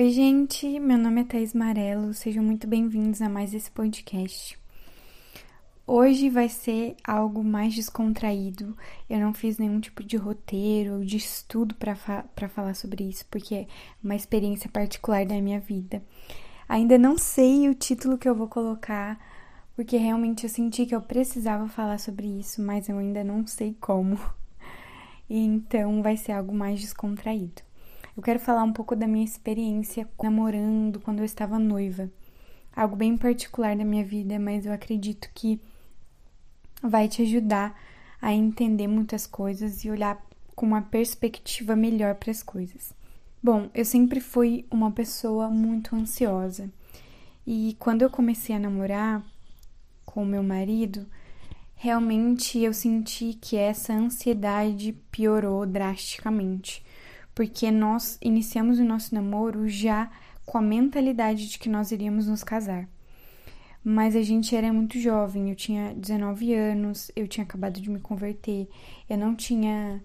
Oi, gente, meu nome é Thais Marelo, sejam muito bem-vindos a mais esse podcast. Hoje vai ser algo mais descontraído, eu não fiz nenhum tipo de roteiro ou de estudo para fa falar sobre isso, porque é uma experiência particular da minha vida. Ainda não sei o título que eu vou colocar, porque realmente eu senti que eu precisava falar sobre isso, mas eu ainda não sei como. Então vai ser algo mais descontraído. Eu quero falar um pouco da minha experiência namorando quando eu estava noiva. Algo bem particular da minha vida, mas eu acredito que vai te ajudar a entender muitas coisas e olhar com uma perspectiva melhor para as coisas. Bom, eu sempre fui uma pessoa muito ansiosa. E quando eu comecei a namorar com o meu marido, realmente eu senti que essa ansiedade piorou drasticamente porque nós iniciamos o nosso namoro já com a mentalidade de que nós iríamos nos casar. Mas a gente era muito jovem, eu tinha 19 anos, eu tinha acabado de me converter, eu não tinha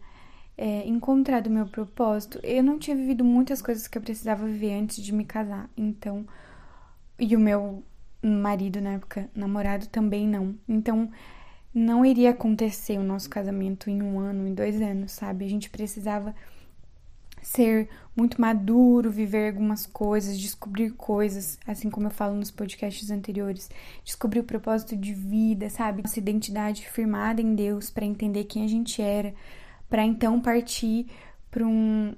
é, encontrado o meu propósito, eu não tinha vivido muitas coisas que eu precisava viver antes de me casar. Então, e o meu marido na época, namorado, também não. Então, não iria acontecer o nosso casamento em um ano, em dois anos, sabe? A gente precisava ser muito maduro, viver algumas coisas, descobrir coisas, assim como eu falo nos podcasts anteriores, descobrir o propósito de vida, sabe? Nossa identidade firmada em Deus para entender quem a gente era, para então partir para um,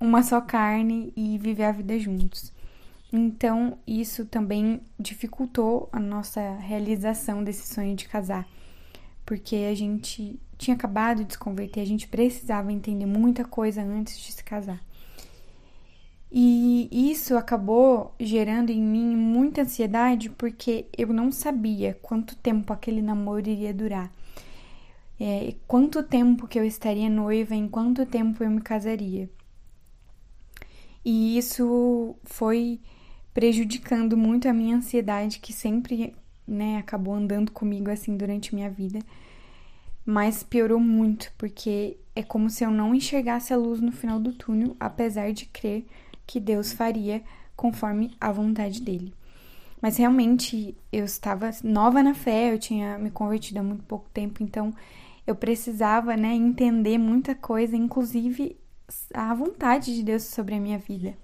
uma só carne e viver a vida juntos. Então, isso também dificultou a nossa realização desse sonho de casar, porque a gente tinha acabado de se converter, a gente precisava entender muita coisa antes de se casar. E isso acabou gerando em mim muita ansiedade porque eu não sabia quanto tempo aquele namoro iria durar. É, quanto tempo que eu estaria noiva, em quanto tempo eu me casaria. E isso foi prejudicando muito a minha ansiedade, que sempre né, acabou andando comigo assim durante minha vida mas piorou muito, porque é como se eu não enxergasse a luz no final do túnel, apesar de crer que Deus faria conforme a vontade dele. Mas realmente eu estava nova na fé, eu tinha me convertido há muito pouco tempo, então eu precisava, né, entender muita coisa, inclusive a vontade de Deus sobre a minha vida.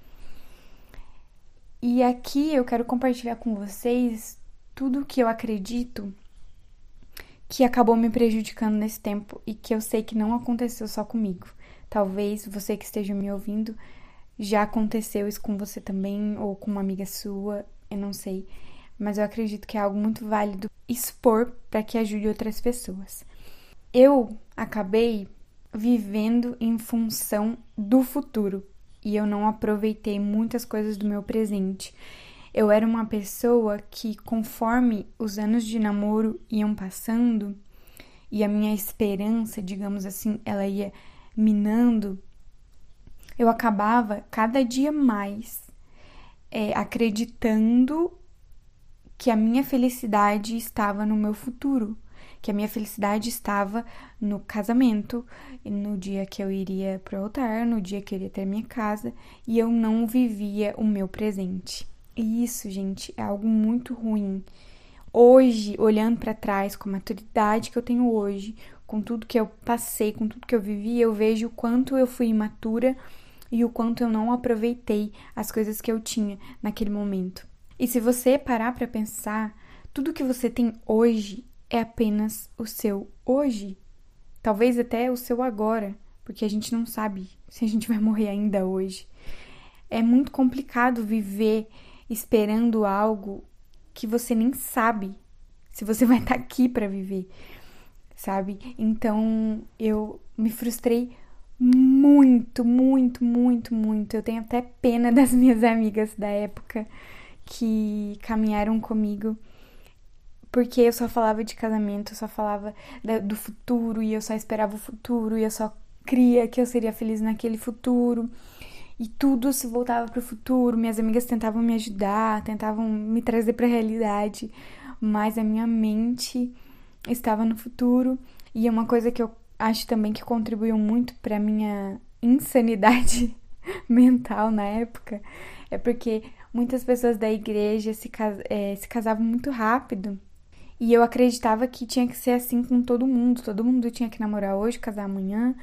E aqui eu quero compartilhar com vocês tudo o que eu acredito que acabou me prejudicando nesse tempo e que eu sei que não aconteceu só comigo. Talvez você que esteja me ouvindo já aconteceu isso com você também ou com uma amiga sua, eu não sei, mas eu acredito que é algo muito válido expor para que ajude outras pessoas. Eu acabei vivendo em função do futuro e eu não aproveitei muitas coisas do meu presente. Eu era uma pessoa que, conforme os anos de namoro iam passando e a minha esperança, digamos assim, ela ia minando, eu acabava cada dia mais é, acreditando que a minha felicidade estava no meu futuro, que a minha felicidade estava no casamento, no dia que eu iria pro altar, no dia que eu iria ter minha casa, e eu não vivia o meu presente. E isso, gente, é algo muito ruim. Hoje, olhando para trás, com a maturidade que eu tenho hoje, com tudo que eu passei, com tudo que eu vivi, eu vejo o quanto eu fui imatura e o quanto eu não aproveitei as coisas que eu tinha naquele momento. E se você parar para pensar, tudo que você tem hoje é apenas o seu hoje. Talvez até o seu agora, porque a gente não sabe se a gente vai morrer ainda hoje. É muito complicado viver esperando algo que você nem sabe se você vai estar tá aqui para viver, sabe? Então eu me frustrei muito, muito, muito, muito. Eu tenho até pena das minhas amigas da época que caminharam comigo. Porque eu só falava de casamento, eu só falava do futuro e eu só esperava o futuro e eu só cria que eu seria feliz naquele futuro e tudo se voltava para o futuro. Minhas amigas tentavam me ajudar, tentavam me trazer para a realidade, mas a minha mente estava no futuro. E é uma coisa que eu acho também que contribuiu muito para minha insanidade mental na época, é porque muitas pessoas da igreja se, é, se casavam muito rápido. E eu acreditava que tinha que ser assim com todo mundo. Todo mundo tinha que namorar hoje, casar amanhã.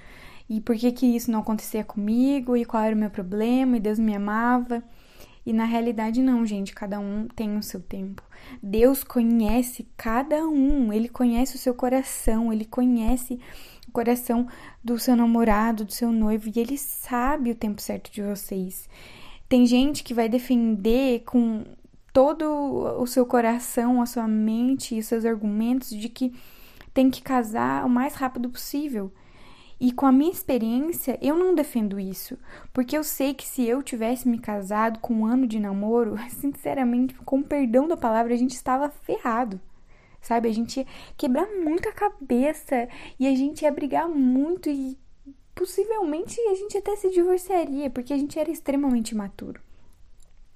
E por que que isso não acontecia comigo? E qual era o meu problema? E Deus me amava. E na realidade, não, gente. Cada um tem o seu tempo. Deus conhece cada um. Ele conhece o seu coração. Ele conhece o coração do seu namorado, do seu noivo. E ele sabe o tempo certo de vocês. Tem gente que vai defender com todo o seu coração, a sua mente e os seus argumentos de que tem que casar o mais rápido possível. E com a minha experiência, eu não defendo isso, porque eu sei que se eu tivesse me casado com um ano de namoro, sinceramente, com perdão da palavra, a gente estava ferrado. Sabe? A gente ia quebrar muito a cabeça e a gente ia brigar muito e possivelmente a gente até se divorciaria, porque a gente era extremamente imaturo.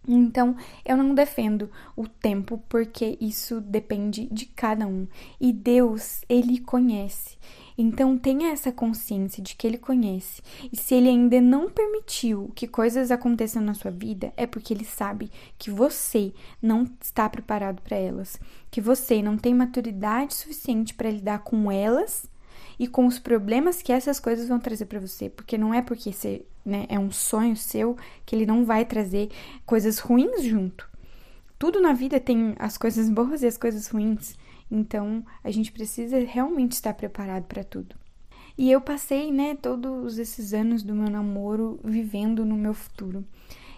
Então, eu não defendo o tempo porque isso depende de cada um. E Deus, ele conhece. Então, tenha essa consciência de que ele conhece. E se ele ainda não permitiu que coisas aconteçam na sua vida, é porque ele sabe que você não está preparado para elas, que você não tem maturidade suficiente para lidar com elas e com os problemas que essas coisas vão trazer para você, porque não é porque você né, é um sonho seu que ele não vai trazer coisas ruins junto. Tudo na vida tem as coisas boas e as coisas ruins. Então, a gente precisa realmente estar preparado para tudo. E eu passei, né, todos esses anos do meu namoro vivendo no meu futuro.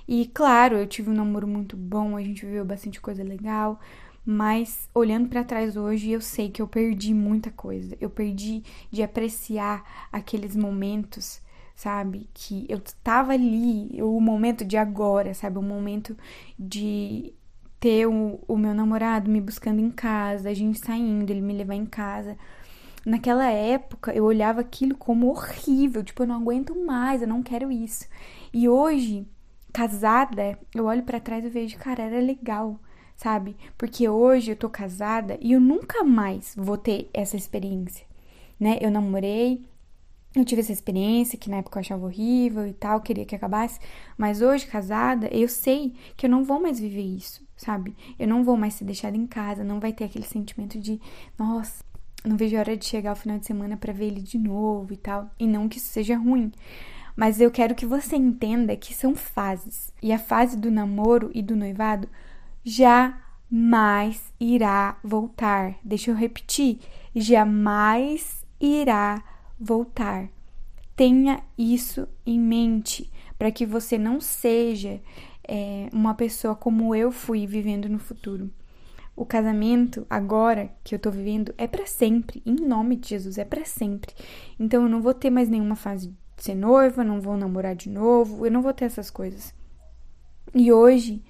E claro, eu tive um namoro muito bom, a gente viveu bastante coisa legal, mas olhando para trás hoje, eu sei que eu perdi muita coisa. Eu perdi de apreciar aqueles momentos, sabe? Que eu tava ali, o momento de agora, sabe? O momento de ter o, o meu namorado me buscando em casa, a gente saindo, ele me levar em casa. Naquela época, eu olhava aquilo como horrível, tipo, eu não aguento mais, eu não quero isso. E hoje, casada, eu olho para trás e vejo, cara, era legal sabe? Porque hoje eu tô casada e eu nunca mais vou ter essa experiência, né? Eu namorei, eu tive essa experiência que na época eu achava horrível e tal, queria que acabasse, mas hoje casada, eu sei que eu não vou mais viver isso, sabe? Eu não vou mais ser deixada em casa, não vai ter aquele sentimento de, nossa, não vejo a hora de chegar o final de semana para ver ele de novo e tal, e não que isso seja ruim. Mas eu quero que você entenda que são fases. E a fase do namoro e do noivado jamais irá voltar. Deixa eu repetir: jamais irá voltar. Tenha isso em mente para que você não seja é, uma pessoa como eu fui vivendo no futuro. O casamento agora que eu tô vivendo é para sempre, em nome de Jesus, é para sempre. Então eu não vou ter mais nenhuma fase de ser noiva, não vou namorar de novo, eu não vou ter essas coisas. E hoje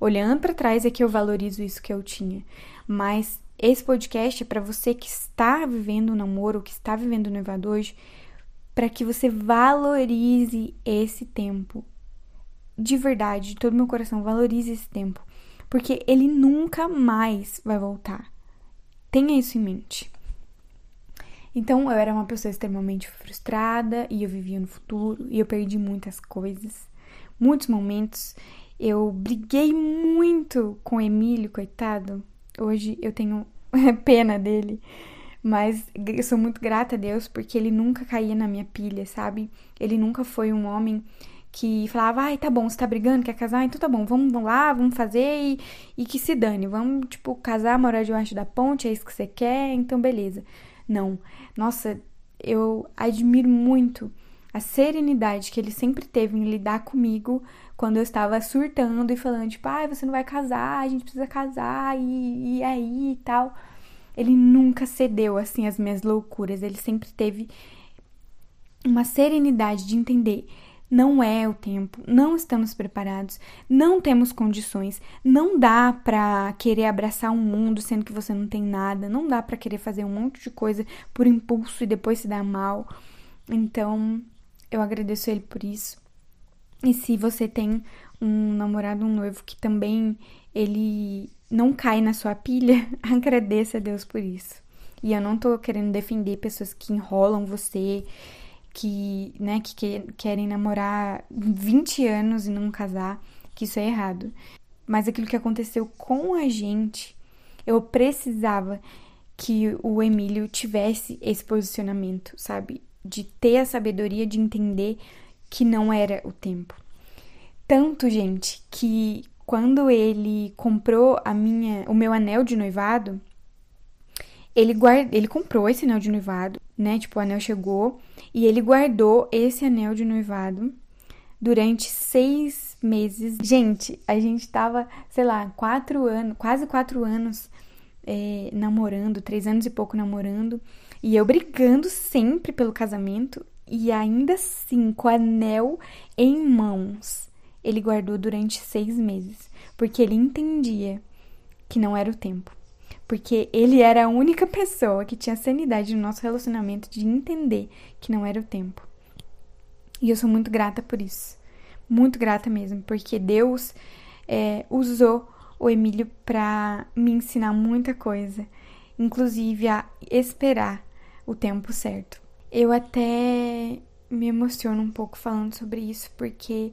Olhando para trás é que eu valorizo isso que eu tinha. Mas esse podcast é para você que está vivendo um namoro, que está vivendo um noivado hoje, para que você valorize esse tempo. De verdade, de todo meu coração, valorize esse tempo. Porque ele nunca mais vai voltar. Tenha isso em mente. Então, eu era uma pessoa extremamente frustrada e eu vivia no futuro e eu perdi muitas coisas, muitos momentos eu briguei muito com o Emílio, coitado. Hoje eu tenho pena dele. Mas eu sou muito grata a Deus porque ele nunca caía na minha pilha, sabe? Ele nunca foi um homem que falava, ai, tá bom, você tá brigando, quer casar? Então tá bom, vamos, lá, vamos fazer e, e que se dane. Vamos, tipo, casar, morar debaixo da ponte, é isso que você quer, então beleza. Não. Nossa, eu admiro muito a serenidade que ele sempre teve em lidar comigo quando eu estava surtando e falando, tipo, ai, ah, você não vai casar, a gente precisa casar, e, e aí e tal. Ele nunca cedeu, assim, às minhas loucuras. Ele sempre teve uma serenidade de entender. Não é o tempo, não estamos preparados, não temos condições, não dá para querer abraçar um mundo sendo que você não tem nada, não dá para querer fazer um monte de coisa por impulso e depois se dar mal. Então, eu agradeço ele por isso. E se você tem um namorado, um noivo que também ele não cai na sua pilha, agradeça a Deus por isso. E eu não tô querendo defender pessoas que enrolam você, que, né, que, que querem namorar 20 anos e não casar, que isso é errado. Mas aquilo que aconteceu com a gente, eu precisava que o Emílio tivesse esse posicionamento, sabe? De ter a sabedoria de entender que não era o tempo. Tanto, gente, que quando ele comprou a minha, o meu anel de noivado, ele guarda, ele comprou esse anel de noivado, né? Tipo, o anel chegou e ele guardou esse anel de noivado durante seis meses. Gente, a gente tava, sei lá, quatro anos, quase quatro anos é, namorando, três anos e pouco namorando, e eu brigando sempre pelo casamento, e ainda assim, com o anel em mãos, ele guardou durante seis meses, porque ele entendia que não era o tempo porque ele era a única pessoa que tinha sanidade no nosso relacionamento de entender que não era o tempo. E eu sou muito grata por isso. Muito grata mesmo, porque Deus é, usou o Emílio para me ensinar muita coisa, inclusive a esperar o tempo certo. Eu até me emociono um pouco falando sobre isso, porque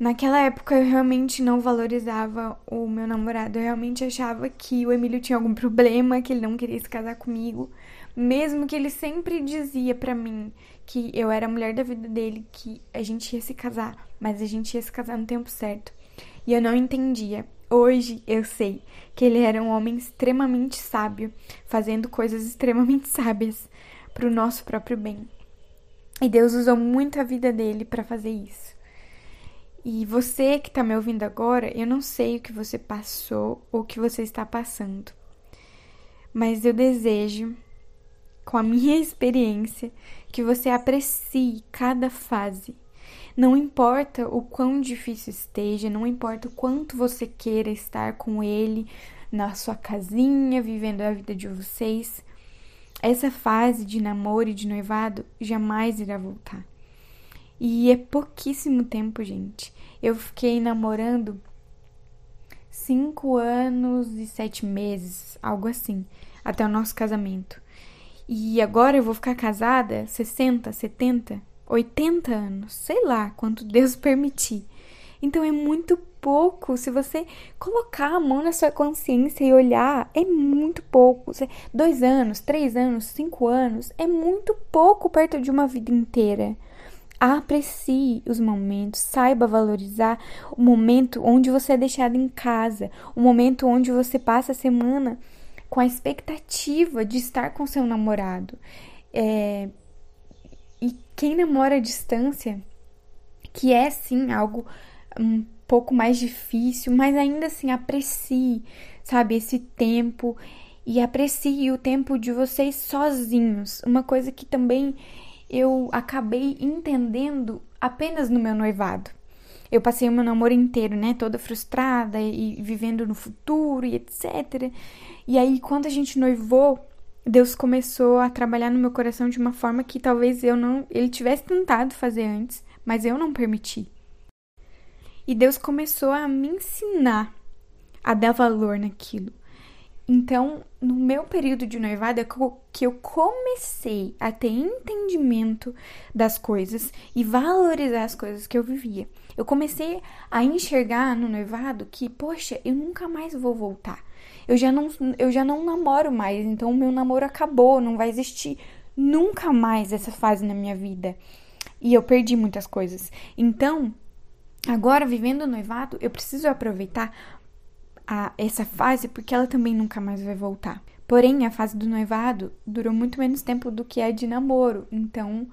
Naquela época eu realmente não valorizava o meu namorado. Eu realmente achava que o Emílio tinha algum problema, que ele não queria se casar comigo, mesmo que ele sempre dizia para mim que eu era a mulher da vida dele, que a gente ia se casar, mas a gente ia se casar no tempo certo. E eu não entendia. Hoje eu sei que ele era um homem extremamente sábio, fazendo coisas extremamente sábias para o nosso próprio bem. E Deus usou muito a vida dele para fazer isso. E você que está me ouvindo agora, eu não sei o que você passou ou o que você está passando, mas eu desejo, com a minha experiência, que você aprecie cada fase. Não importa o quão difícil esteja, não importa o quanto você queira estar com ele na sua casinha, vivendo a vida de vocês, essa fase de namoro e de noivado jamais irá voltar. E é pouquíssimo tempo, gente. Eu fiquei namorando cinco anos e sete meses, algo assim, até o nosso casamento. E agora eu vou ficar casada 60, 70, 80 anos, sei lá quanto Deus permitir. Então é muito pouco. Se você colocar a mão na sua consciência e olhar, é muito pouco. Dois anos, três anos, cinco anos, é muito pouco perto de uma vida inteira. Aprecie os momentos, saiba valorizar o momento onde você é deixado em casa, o momento onde você passa a semana com a expectativa de estar com seu namorado. É... E quem namora à distância, que é sim algo um pouco mais difícil, mas ainda assim aprecie, sabe, esse tempo e aprecie o tempo de vocês sozinhos. Uma coisa que também eu acabei entendendo apenas no meu noivado. Eu passei o meu namoro inteiro, né, toda frustrada e vivendo no futuro e etc. E aí, quando a gente noivou, Deus começou a trabalhar no meu coração de uma forma que talvez eu não, ele tivesse tentado fazer antes, mas eu não permiti. E Deus começou a me ensinar a dar valor naquilo. Então, no meu período de noivado é que eu comecei a ter entendimento das coisas e valorizar as coisas que eu vivia. Eu comecei a enxergar no noivado que, poxa, eu nunca mais vou voltar. Eu já não, eu já não namoro mais, então o meu namoro acabou, não vai existir nunca mais essa fase na minha vida. E eu perdi muitas coisas. Então, agora vivendo o noivado, eu preciso aproveitar a essa fase porque ela também nunca mais vai voltar. Porém, a fase do noivado durou muito menos tempo do que a de namoro, então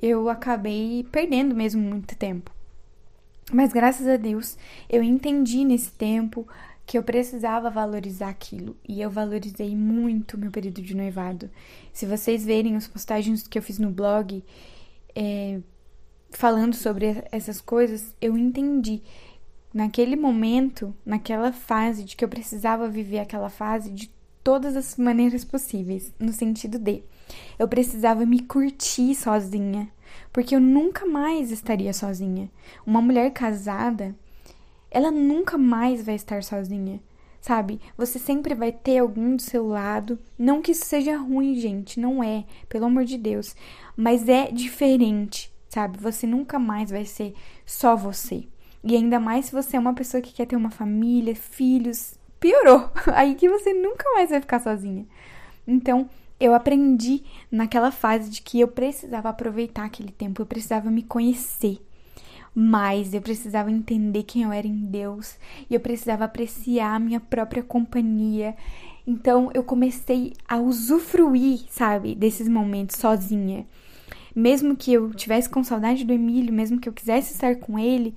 eu acabei perdendo mesmo muito tempo. Mas graças a Deus, eu entendi nesse tempo que eu precisava valorizar aquilo e eu valorizei muito meu período de noivado. Se vocês verem as postagens que eu fiz no blog é, falando sobre essas coisas, eu entendi naquele momento, naquela fase de que eu precisava viver aquela fase de todas as maneiras possíveis, no sentido de eu precisava me curtir sozinha, porque eu nunca mais estaria sozinha. Uma mulher casada, ela nunca mais vai estar sozinha. sabe? Você sempre vai ter alguém do seu lado. Não que isso seja ruim, gente, não é, pelo amor de Deus, mas é diferente, sabe? Você nunca mais vai ser só você. E ainda mais se você é uma pessoa que quer ter uma família, filhos, piorou. Aí que você nunca mais vai ficar sozinha. Então, eu aprendi naquela fase de que eu precisava aproveitar aquele tempo, eu precisava me conhecer mais, eu precisava entender quem eu era em Deus e eu precisava apreciar a minha própria companhia. Então eu comecei a usufruir, sabe, desses momentos sozinha. Mesmo que eu tivesse com saudade do Emílio, mesmo que eu quisesse estar com ele,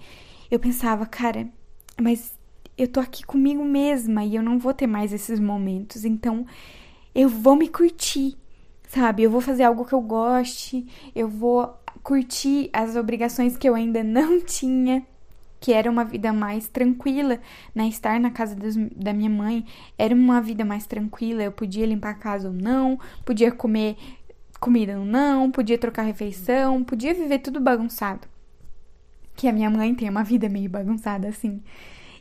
eu pensava, cara, mas eu tô aqui comigo mesma e eu não vou ter mais esses momentos. Então eu vou me curtir, sabe? Eu vou fazer algo que eu goste, eu vou curtir as obrigações que eu ainda não tinha, que era uma vida mais tranquila, né? Estar na casa dos, da minha mãe era uma vida mais tranquila, eu podia limpar a casa ou não, podia comer comida ou não, podia trocar refeição, podia viver tudo bagunçado. Que a minha mãe tem uma vida meio bagunçada assim.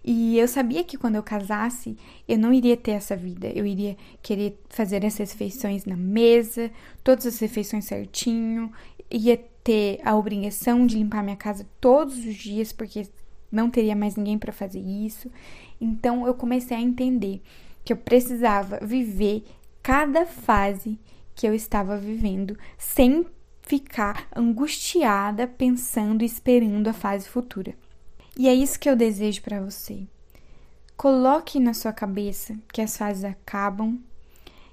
E eu sabia que quando eu casasse, eu não iria ter essa vida. Eu iria querer fazer as refeições na mesa, todas as refeições certinho, ia ter a obrigação de limpar minha casa todos os dias, porque não teria mais ninguém para fazer isso. Então eu comecei a entender que eu precisava viver cada fase que eu estava vivendo sem ficar angustiada pensando e esperando a fase futura. E é isso que eu desejo para você. Coloque na sua cabeça que as fases acabam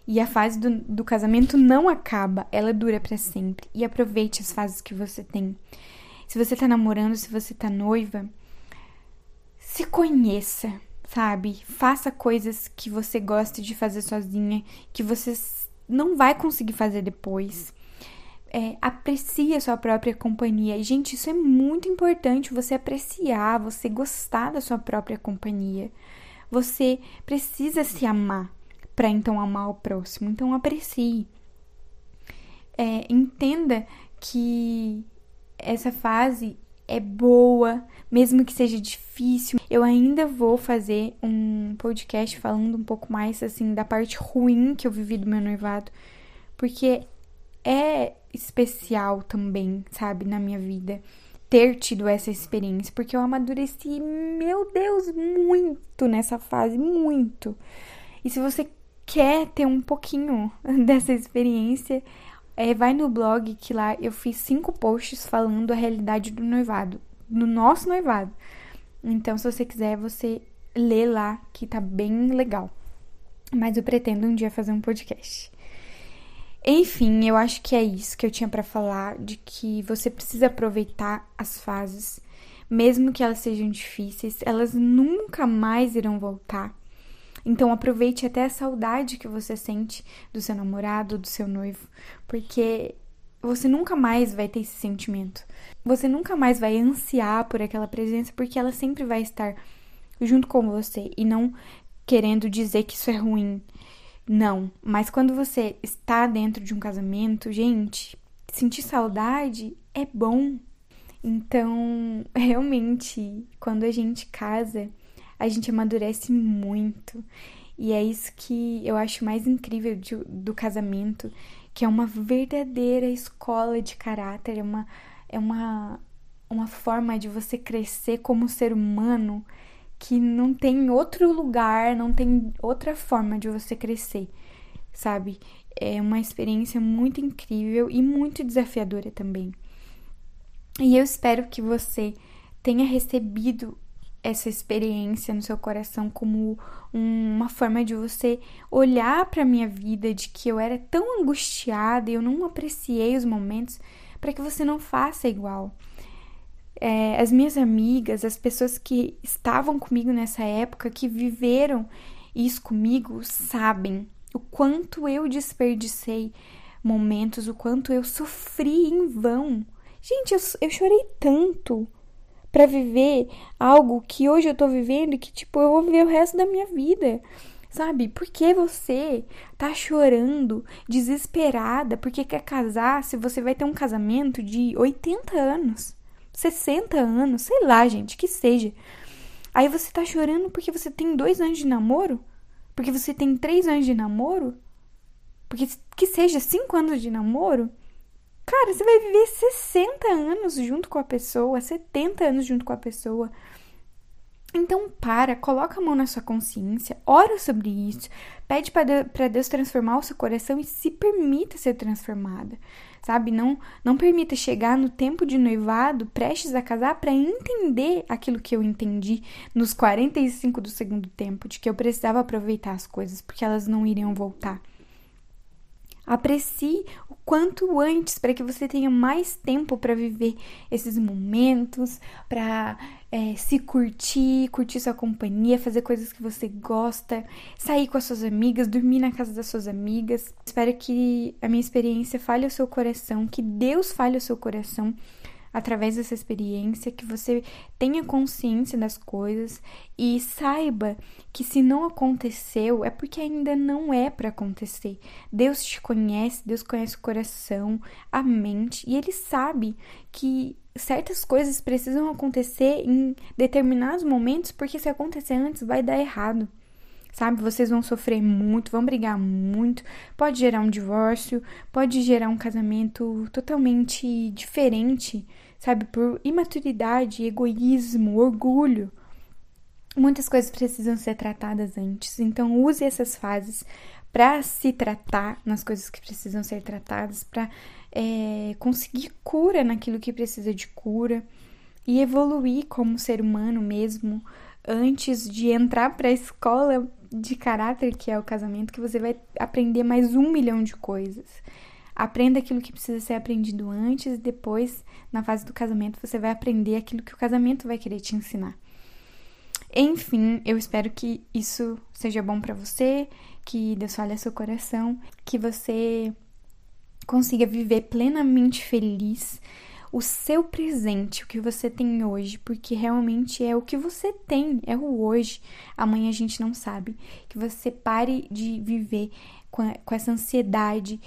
e a fase do, do casamento não acaba, ela dura para sempre. E aproveite as fases que você tem. Se você tá namorando, se você tá noiva, se conheça, sabe? Faça coisas que você gosta de fazer sozinha, que você não vai conseguir fazer depois é, aprecie a sua própria companhia. E, gente, isso é muito importante, você apreciar, você gostar da sua própria companhia. Você precisa se amar para então amar o próximo. Então, aprecie. É, entenda que essa fase é boa, mesmo que seja difícil. Eu ainda vou fazer um podcast falando um pouco mais assim da parte ruim que eu vivi do meu noivado, porque é especial também, sabe, na minha vida ter tido essa experiência, porque eu amadureci, meu Deus, muito nessa fase, muito. E se você quer ter um pouquinho dessa experiência, é, vai no blog que lá eu fiz cinco posts falando a realidade do noivado, do nosso noivado. Então, se você quiser, você lê lá que tá bem legal. Mas eu pretendo um dia fazer um podcast. Enfim, eu acho que é isso que eu tinha para falar, de que você precisa aproveitar as fases, mesmo que elas sejam difíceis, elas nunca mais irão voltar. Então aproveite até a saudade que você sente do seu namorado, do seu noivo, porque você nunca mais vai ter esse sentimento. Você nunca mais vai ansiar por aquela presença, porque ela sempre vai estar junto com você e não querendo dizer que isso é ruim, não, mas quando você está dentro de um casamento, gente, sentir saudade é bom. Então, realmente, quando a gente casa, a gente amadurece muito. E é isso que eu acho mais incrível de, do casamento, que é uma verdadeira escola de caráter, é uma, é uma, uma forma de você crescer como ser humano que não tem outro lugar, não tem outra forma de você crescer, sabe? É uma experiência muito incrível e muito desafiadora também. E eu espero que você tenha recebido essa experiência no seu coração como uma forma de você olhar para minha vida de que eu era tão angustiada e eu não apreciei os momentos para que você não faça igual é, as minhas amigas, as pessoas que estavam comigo nessa época, que viveram isso comigo, sabem o quanto eu desperdicei momentos, o quanto eu sofri em vão. Gente, eu, eu chorei tanto para viver algo que hoje eu tô vivendo e que, tipo, eu vou viver o resto da minha vida. Sabe? Por que você tá chorando, desesperada, porque quer casar se você vai ter um casamento de 80 anos? 60 anos, sei lá, gente, que seja. Aí você tá chorando porque você tem dois anos de namoro? Porque você tem três anos de namoro? Porque que seja cinco anos de namoro? Cara, você vai viver 60 anos junto com a pessoa, 70 anos junto com a pessoa. Então para, coloca a mão na sua consciência, ora sobre isso, pede para Deus transformar o seu coração e se permita ser transformada, sabe? Não, não permita chegar no tempo de noivado, prestes a casar, para entender aquilo que eu entendi nos 45 do segundo tempo, de que eu precisava aproveitar as coisas, porque elas não iriam voltar. Aprecie o quanto antes para que você tenha mais tempo para viver esses momentos, para é, se curtir, curtir sua companhia, fazer coisas que você gosta, sair com as suas amigas, dormir na casa das suas amigas. Espero que a minha experiência fale o seu coração, que Deus fale o seu coração através dessa experiência, que você tenha consciência das coisas e saiba que se não aconteceu é porque ainda não é para acontecer. Deus te conhece, Deus conhece o coração, a mente e ele sabe que certas coisas precisam acontecer em determinados momentos, porque se acontecer antes vai dar errado sabe? Vocês vão sofrer muito, vão brigar muito, pode gerar um divórcio, pode gerar um casamento totalmente diferente sabe? Por imaturidade, egoísmo, orgulho. Muitas coisas precisam ser tratadas antes. Então, use essas fases para se tratar nas coisas que precisam ser tratadas, para é, conseguir cura naquilo que precisa de cura e evoluir como ser humano mesmo antes de entrar para a escola de caráter que é o casamento, que você vai aprender mais um milhão de coisas. Aprenda aquilo que precisa ser aprendido antes e depois, na fase do casamento, você vai aprender aquilo que o casamento vai querer te ensinar. Enfim, eu espero que isso seja bom para você, que Deus fale seu coração, que você consiga viver plenamente feliz o seu presente, o que você tem hoje, porque realmente é o que você tem, é o hoje. Amanhã a gente não sabe. Que você pare de viver a, com essa ansiedade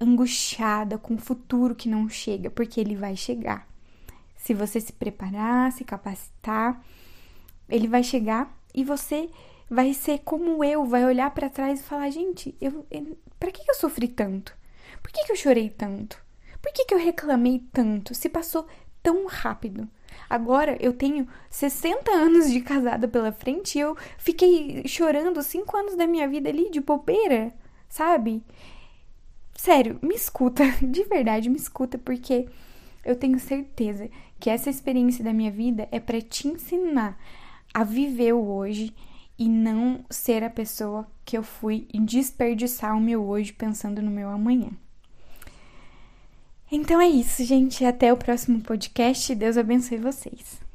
angustiada com o futuro que não chega, porque ele vai chegar. Se você se preparar, se capacitar, ele vai chegar e você vai ser como eu, vai olhar para trás e falar: gente, eu, eu para que eu sofri tanto? Por que, que eu chorei tanto? Por que, que eu reclamei tanto? Se passou tão rápido. Agora eu tenho 60 anos de casada pela frente e eu fiquei chorando 5 anos da minha vida ali de bobeira, sabe? Sério, me escuta, de verdade, me escuta, porque eu tenho certeza que essa experiência da minha vida é para te ensinar a viver o hoje e não ser a pessoa que eu fui e desperdiçar o meu hoje pensando no meu amanhã. Então é isso, gente. Até o próximo podcast. Deus abençoe vocês.